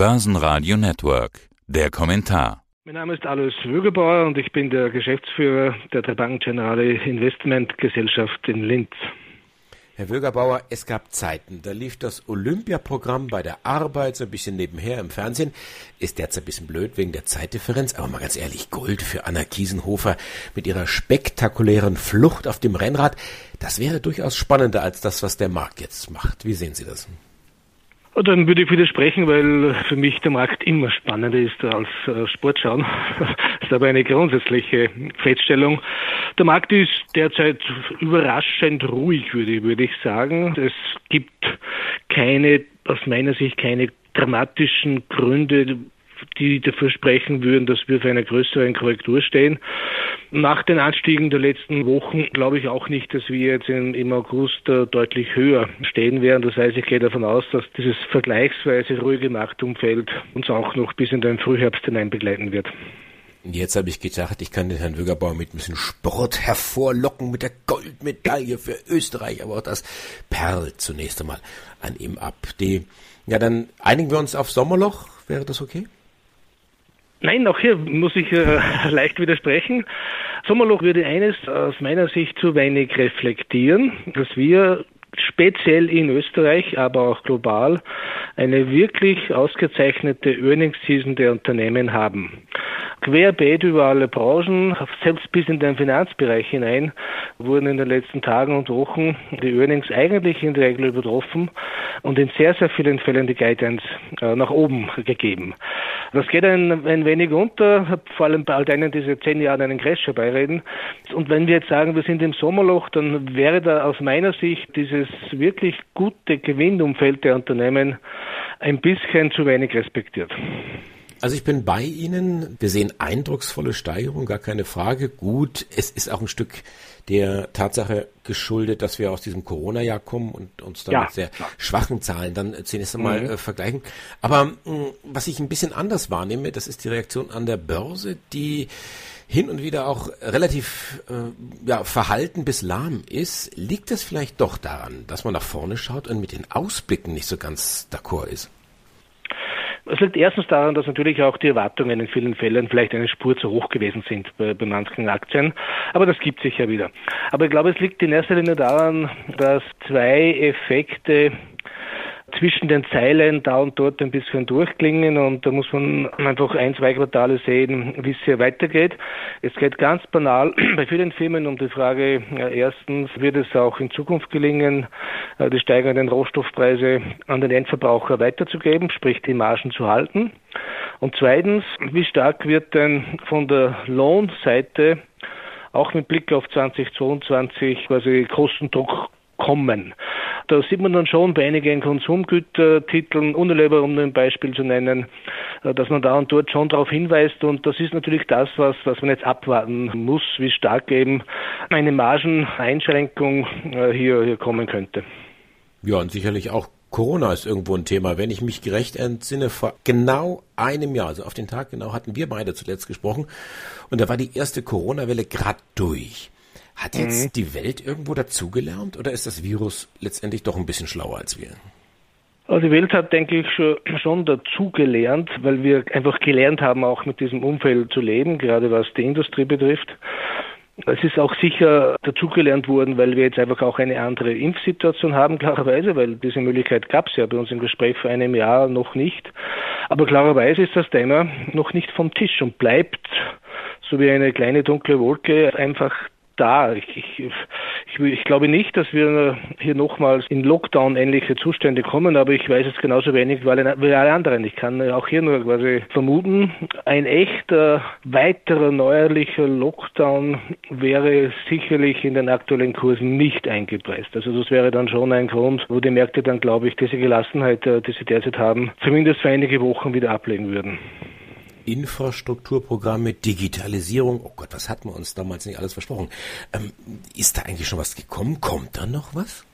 Börsenradio Network. Der Kommentar. Mein Name ist Alois Würgebauer und ich bin der Geschäftsführer der Bank Generale Investment Gesellschaft in Linz. Herr Würgebauer, es gab Zeiten, da lief das Olympiaprogramm bei der Arbeit so ein bisschen nebenher im Fernsehen. Ist derzeit ein bisschen blöd wegen der Zeitdifferenz, aber mal ganz ehrlich, Gold für Anna Kiesenhofer mit ihrer spektakulären Flucht auf dem Rennrad, das wäre durchaus spannender als das, was der Markt jetzt macht. Wie sehen Sie das? Dann würde ich widersprechen, weil für mich der Markt immer spannender ist als äh, Sportschauen. Das ist aber eine grundsätzliche Feststellung. Der Markt ist derzeit überraschend ruhig, würde, würde ich sagen. Es gibt keine, aus meiner Sicht, keine dramatischen Gründe, die dafür sprechen würden, dass wir für eine größere Korrektur stehen. Nach den Anstiegen der letzten Wochen glaube ich auch nicht, dass wir jetzt im August äh, deutlich höher stehen werden. Das heißt, ich gehe davon aus, dass dieses vergleichsweise ruhige Marktumfeld uns auch noch bis in den Frühherbst hinein begleiten wird. Jetzt habe ich gedacht, ich kann den Herrn Wögerbauer mit ein bisschen Sport hervorlocken mit der Goldmedaille für Österreich, aber auch das perlt zunächst einmal an ihm ab. Die, ja, dann einigen wir uns auf Sommerloch. Wäre das okay? Nein, auch hier muss ich äh, leicht widersprechen. Sommerloch würde eines aus meiner Sicht zu wenig reflektieren, dass wir speziell in Österreich, aber auch global eine wirklich ausgezeichnete Earnings Season der Unternehmen haben querbeet über alle Branchen, selbst bis in den Finanzbereich hinein, wurden in den letzten Tagen und Wochen die Earnings eigentlich in der Regel übertroffen und in sehr, sehr vielen Fällen die Guidance äh, nach oben gegeben. Das geht ein, ein wenig unter, vor allem bei all denen, die seit zehn Jahren einen Crash herbeireden. Und wenn wir jetzt sagen, wir sind im Sommerloch, dann wäre da aus meiner Sicht dieses wirklich gute Gewinnumfeld der Unternehmen ein bisschen zu wenig respektiert. Also ich bin bei Ihnen. Wir sehen eindrucksvolle Steigerung, gar keine Frage. Gut, es ist auch ein Stück der Tatsache geschuldet, dass wir aus diesem Corona-Jahr kommen und uns dann ja, mit sehr schwachen Zahlen dann zunächst einmal mhm. äh, vergleichen. Aber mh, mm, was ich ein bisschen anders wahrnehme, das ist die Reaktion an der Börse, die hin und wieder auch relativ äh, ja, verhalten bis lahm ist. Liegt das vielleicht doch daran, dass man nach vorne schaut und mit den Ausblicken nicht so ganz d'accord ist? Es liegt erstens daran, dass natürlich auch die Erwartungen in vielen Fällen vielleicht eine Spur zu hoch gewesen sind bei, bei manchen Aktien. Aber das gibt sich ja wieder. Aber ich glaube, es liegt in erster Linie daran, dass zwei Effekte zwischen den Zeilen da und dort ein bisschen durchklingen und da muss man einfach ein, zwei Quartale sehen, wie es hier weitergeht. Es geht ganz banal bei vielen Firmen um die Frage, erstens, wird es auch in Zukunft gelingen, äh, die steigenden Rohstoffpreise an den Endverbraucher weiterzugeben, sprich die Margen zu halten? Und zweitens, wie stark wird denn von der Lohnseite auch mit Blick auf 2022 quasi Kostendruck kommen. Da sieht man dann schon bei einigen Konsumgütertiteln, Unilever, um nur ein Beispiel zu nennen, äh, dass man da und dort schon darauf hinweist. Und das ist natürlich das, was, was man jetzt abwarten muss, wie stark eben eine Margeneinschränkung äh, hier, hier kommen könnte. Ja, und sicherlich auch Corona ist irgendwo ein Thema. Wenn ich mich gerecht entsinne, vor genau einem Jahr, also auf den Tag genau, hatten wir beide zuletzt gesprochen. Und da war die erste Corona-Welle gerade durch. Hat jetzt mhm. die Welt irgendwo dazugelernt oder ist das Virus letztendlich doch ein bisschen schlauer als wir? Also die Welt hat, denke ich, schon dazugelernt, weil wir einfach gelernt haben, auch mit diesem Umfeld zu leben, gerade was die Industrie betrifft. Es ist auch sicher dazugelernt worden, weil wir jetzt einfach auch eine andere Impfsituation haben, klarerweise, weil diese Möglichkeit gab es ja bei uns im Gespräch vor einem Jahr noch nicht. Aber klarerweise ist das Thema noch nicht vom Tisch und bleibt so wie eine kleine dunkle Wolke einfach da. Ich, ich, ich, ich glaube nicht, dass wir hier nochmals in Lockdown-ähnliche Zustände kommen, aber ich weiß es genauso wenig wie alle, wie alle anderen. Ich kann auch hier nur quasi vermuten, ein echter weiterer neuerlicher Lockdown wäre sicherlich in den aktuellen Kursen nicht eingepreist. Also das wäre dann schon ein Grund, wo die Märkte dann, glaube ich, diese Gelassenheit, äh, die sie derzeit haben, zumindest für einige Wochen wieder ablegen würden. Infrastrukturprogramme, Digitalisierung. Oh Gott, was hatten wir uns damals nicht alles versprochen? Ähm, ist da eigentlich schon was gekommen? Kommt da noch was?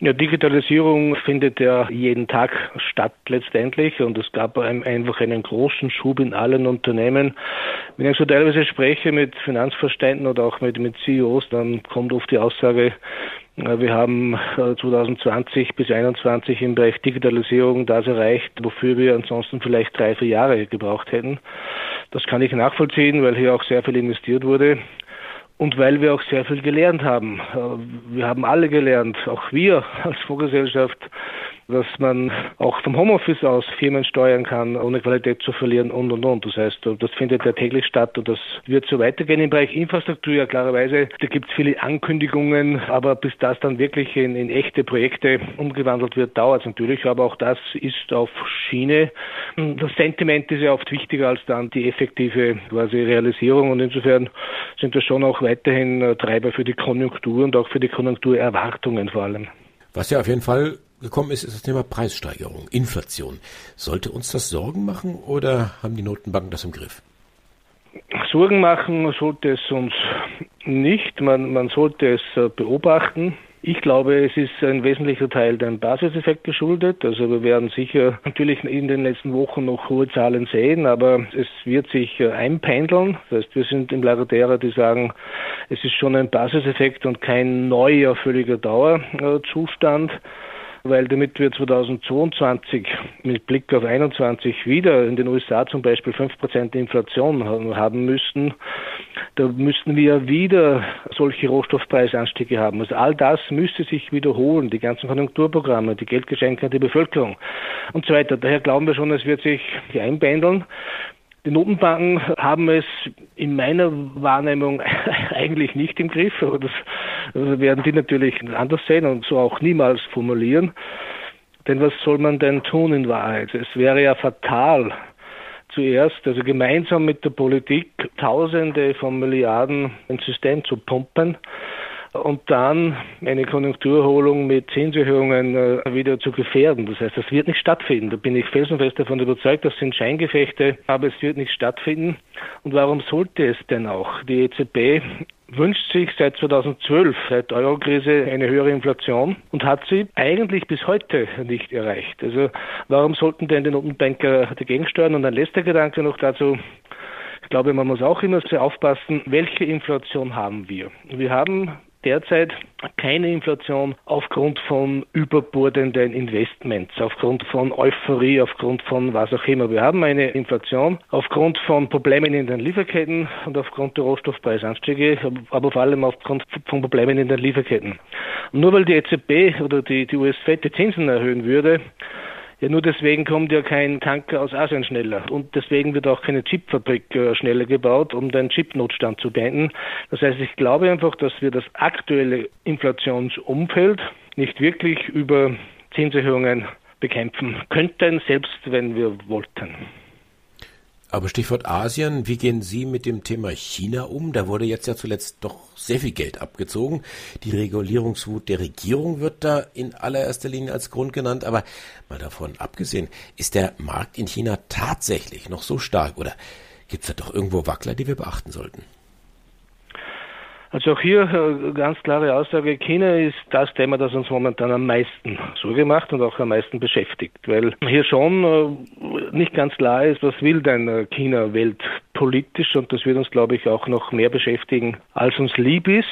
Ja, Digitalisierung findet ja jeden Tag statt letztendlich und es gab einfach einen großen Schub in allen Unternehmen. Wenn ich so teilweise spreche mit Finanzverständen oder auch mit, mit CEOs, dann kommt oft die Aussage, Wir haben 2020 bis 2021 im Bereich Digitalisierung das erreicht, wofür wir ansonsten vielleicht drei, vier Jahre gebraucht hätten. Das kann ich nachvollziehen, weil hier auch sehr viel investiert wurde und weil wir auch sehr viel gelernt haben. Wir haben alle gelernt, auch wir als Fondsgesellschaft, dass man auch vom Homeoffice aus Firmen steuern kann, ohne Qualität zu verlieren und und und. Das heißt, das findet ja täglich statt und das wird so weitergehen. Im Bereich Infrastruktur ja klarerweise, da gibt es viele Ankündigungen, aber bis das dann wirklich in, in echte Projekte umgewandelt wird, dauert es natürlich. Aber auch das ist auf Schiene. Das Sentiment ist ja oft wichtiger als dann die effektive quasi Realisierung und insofern sind wir schon auch weiterhin Treiber für die Konjunktur und auch für die Konjunkturerwartungen vor allem. Was ja auf jeden Fall gekommen ist, ist das Thema Preissteigerung, Inflation. Sollte uns das Sorgen machen oder haben die Notenbanken das im Griff? Sorgen machen sollte es uns nicht. Man, man sollte es äh, beobachten. Ich glaube, es ist ein wesentlicher Teil dem Basiseffekt geschuldet. Also wir werden sicher natürlich in den letzten Wochen noch hohe Zahlen sehen, aber es wird sich äh, einpendeln. Das heißt, wir sind im Lager derer, die sagen, es ist schon ein Basiseffekt und kein neuer, völliger Dauerzustand weil damit wir 2022 mit Blick auf 21 wieder in den USA zum Beispiel 5% Inflation haben müssten, da müssten wir wieder solche Rohstoffpreisanstiege haben. Also all das müsste sich wiederholen, die ganzen Konjunkturprogramme, die Geldgeschenke an die Bevölkerung und so weiter. Daher glauben wir schon, es wird sich einpendeln. Die Notenbanken haben es in meiner Wahrnehmung eigentlich nicht im Griff, aber das werden die natürlich anders sehen und so auch niemals formulieren. Denn was soll man denn tun in Wahrheit? Es wäre ja fatal, zuerst, also gemeinsam mit der Politik, Tausende von Milliarden ins System zu pumpen und dann eine Konjunkturerholung mit Zinserhöhungen äh, wieder zu gefährden. Das heißt, das wird nicht stattfinden. Da bin ich felsenfest davon überzeugt, das sind Scheingefechte, aber es wird nicht stattfinden. Und warum sollte es denn auch? Die EZB wünscht sich seit 2012, seit Eurokrise, eine höhere Inflation und hat sie eigentlich bis heute nicht erreicht. Also warum sollten denn die Notenbanker dagegen steuern? Und ein letzter Gedanke noch dazu. Ich glaube, man muss auch immer sehr aufpassen, welche Inflation haben wir. Wir haben derzeit keine Inflation aufgrund von überbordenden Investments, aufgrund von Euphorie, aufgrund von was auch immer. Wir haben eine Inflation aufgrund von Problemen in den Lieferketten und aufgrund der Rohstoffpreisanstiege, aber vor allem aufgrund von Problemen in den Lieferketten. Und nur weil die EZB oder die, die US-Fed die Zinsen erhöhen würde, ja, nur deswegen kommt ja kein Tanker aus Asien schneller. Und deswegen wird auch keine Chipfabrik äh, schneller gebaut, um den Chipnotstand zu beenden. Das heißt, ich glaube einfach, dass wir das aktuelle Inflationsumfeld nicht wirklich über Zinserhöhungen bekämpfen könnten, selbst wenn wir wollten. Aber Stichwort Asien, wie gehen Sie mit dem Thema China um? Da wurde jetzt ja zuletzt doch sehr viel Geld abgezogen. Die Regulierungswut der Regierung wird da in allererster Linie als Grund genannt. Aber mal davon abgesehen, ist der Markt in China tatsächlich noch so stark oder gibt es da doch irgendwo Wackler, die wir beachten sollten? Also auch hier äh, ganz klare Aussage, China ist das Thema, das uns momentan am meisten Sorge macht und auch am meisten beschäftigt, weil hier schon äh, nicht ganz klar ist, was will denn äh, China weltpolitisch und das wird uns, glaube ich, auch noch mehr beschäftigen, als uns lieb ist.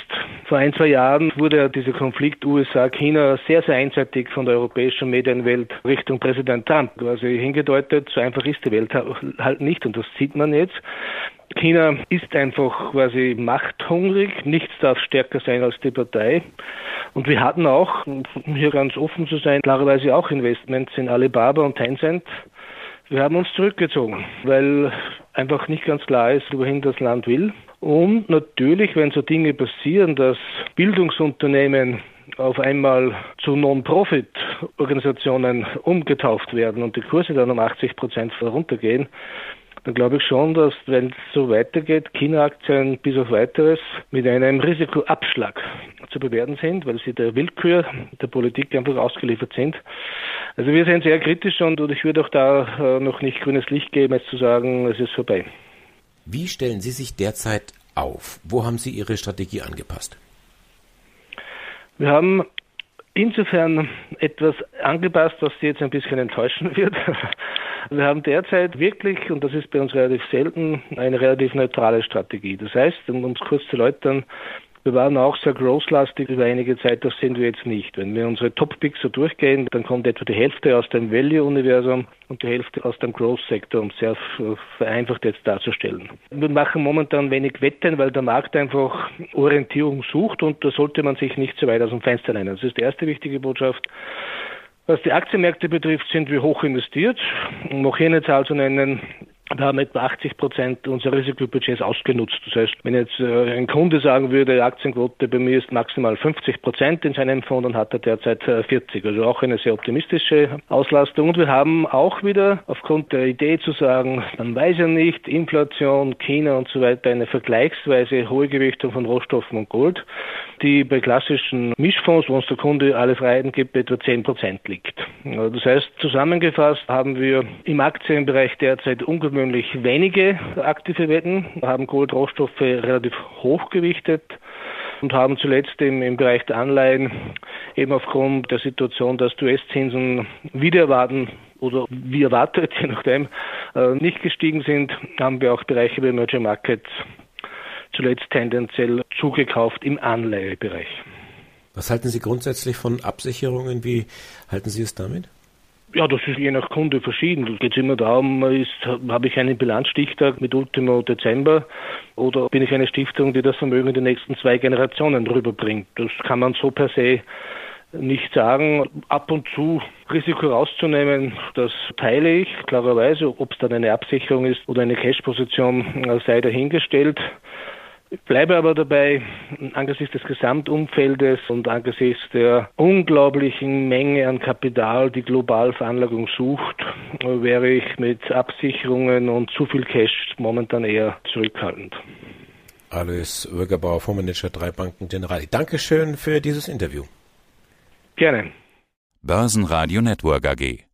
Vor ein, zwei Jahren wurde dieser Konflikt USA-China sehr, sehr einseitig von der europäischen Medienwelt Richtung Präsident Trump quasi hingedeutet. So einfach ist die Welt halt nicht und das sieht man jetzt. China ist einfach quasi machthungrig. Nichts darf stärker sein als die Partei. Und wir hatten auch, um hier ganz offen zu sein, klarerweise auch Investments in Alibaba und Tencent. Wir haben uns zurückgezogen, weil einfach nicht ganz klar ist, wohin das Land will. Und natürlich, wenn so Dinge passieren, dass Bildungsunternehmen auf einmal zu Non-Profit-Organisationen umgetauft werden und die Kurse dann um 80 Prozent runtergehen, dann glaube ich schon, dass wenn es so weitergeht, China-Aktien bis auf weiteres mit einem Risikoabschlag zu bewerten sind, weil sie der Willkür der Politik einfach ausgeliefert sind. Also wir sind sehr kritisch und ich würde auch da äh, noch nicht grünes Licht geben, jetzt zu sagen, es ist vorbei. Wie stellen Sie sich derzeit auf? Wo haben Sie Ihre Strategie angepasst? Wir haben insofern etwas angepasst, was Sie jetzt ein bisschen enttäuschen wird. Wir haben derzeit wirklich, und das ist bei uns relativ selten, eine relativ neutrale Strategie. Das heißt, um es kurz zu erläutern, Wir waren auch sehr großlastig über einige Zeit, das sind wir jetzt nicht. Wenn wir unsere Top-Picks so durchgehen, dann kommt etwa die Hälfte aus dem Value-Universum und die Hälfte aus dem Growth-Sektor, um sehr vereinfacht jetzt darzustellen. Wir machen momentan wenig Wetten, weil der Markt einfach Orientierung sucht und da sollte man sich nicht zu weit aus dem Fenster lehnen. Das ist die erste wichtige Botschaft. Was die Aktienmärkte betrifft, sind wir hoch investiert. Um noch hier eine Zahl zu nennen, wir haben etwa 80 Prozent unserer Risikobudgets ausgenutzt. Das heißt, wenn jetzt äh, ein Kunde sagen würde, Aktienquote bei mir ist maximal 50 Prozent in seinem Fonds, dann hat er derzeit 40. Äh, also auch eine sehr optimistische Auslastung. Und wir haben auch wieder aufgrund der Idee zu sagen, man weiß ja nicht, Inflation, China und so weiter, eine vergleichsweise hohe Gewichtung von Rohstoffen und Gold, die bei klassischen Mischfonds, wo uns der Kunde alle Freiheiten gibt, etwa 10 Prozent liegt. Das heißt, zusammengefasst haben wir im Aktienbereich derzeit ungefähr ungewöhnlich wenige aktive Wetten, haben Goldrohstoffe relativ hochgewichtet und haben zuletzt im, im Bereich der Anleihen eben aufgrund der Situation, dass US-Zinsen wieder erwarten oder wie erwartet, je nachdem, äh, nicht gestiegen sind, haben wir auch Bereiche wie Emerging Markets zuletzt tendenziell zugekauft im Anleihebereich. Was halten Sie grundsätzlich von Absicherungen? Wie halten Sie es damit? Ja, das ist je nach Kunde verschieden. Es geht immer darum, habe ich einen Bilanzstichtag mit Ultimo Dezember oder bin ich eine Stiftung, die das Vermögen in die nächsten zwei Generationen rüberbringt. Das kann man so per se nicht sagen. Ab und zu Risiko rauszunehmen, das teile ich klarerweise. Ob es dann eine Absicherung ist oder eine Cash-Position, sei dahingestellt. Ich bleibe aber dabei, angesichts des Gesamtumfeldes und angesichts der unglaublichen Menge an Kapital, die global Veranlagung sucht, wäre ich mit Absicherungen und zu viel Cash momentan eher zurückhaltend. Alois Wögerbauer, Fondsmanager drei Banken Generali. Dankeschön für dieses Interview. Gerne. Börsenradio Network AG.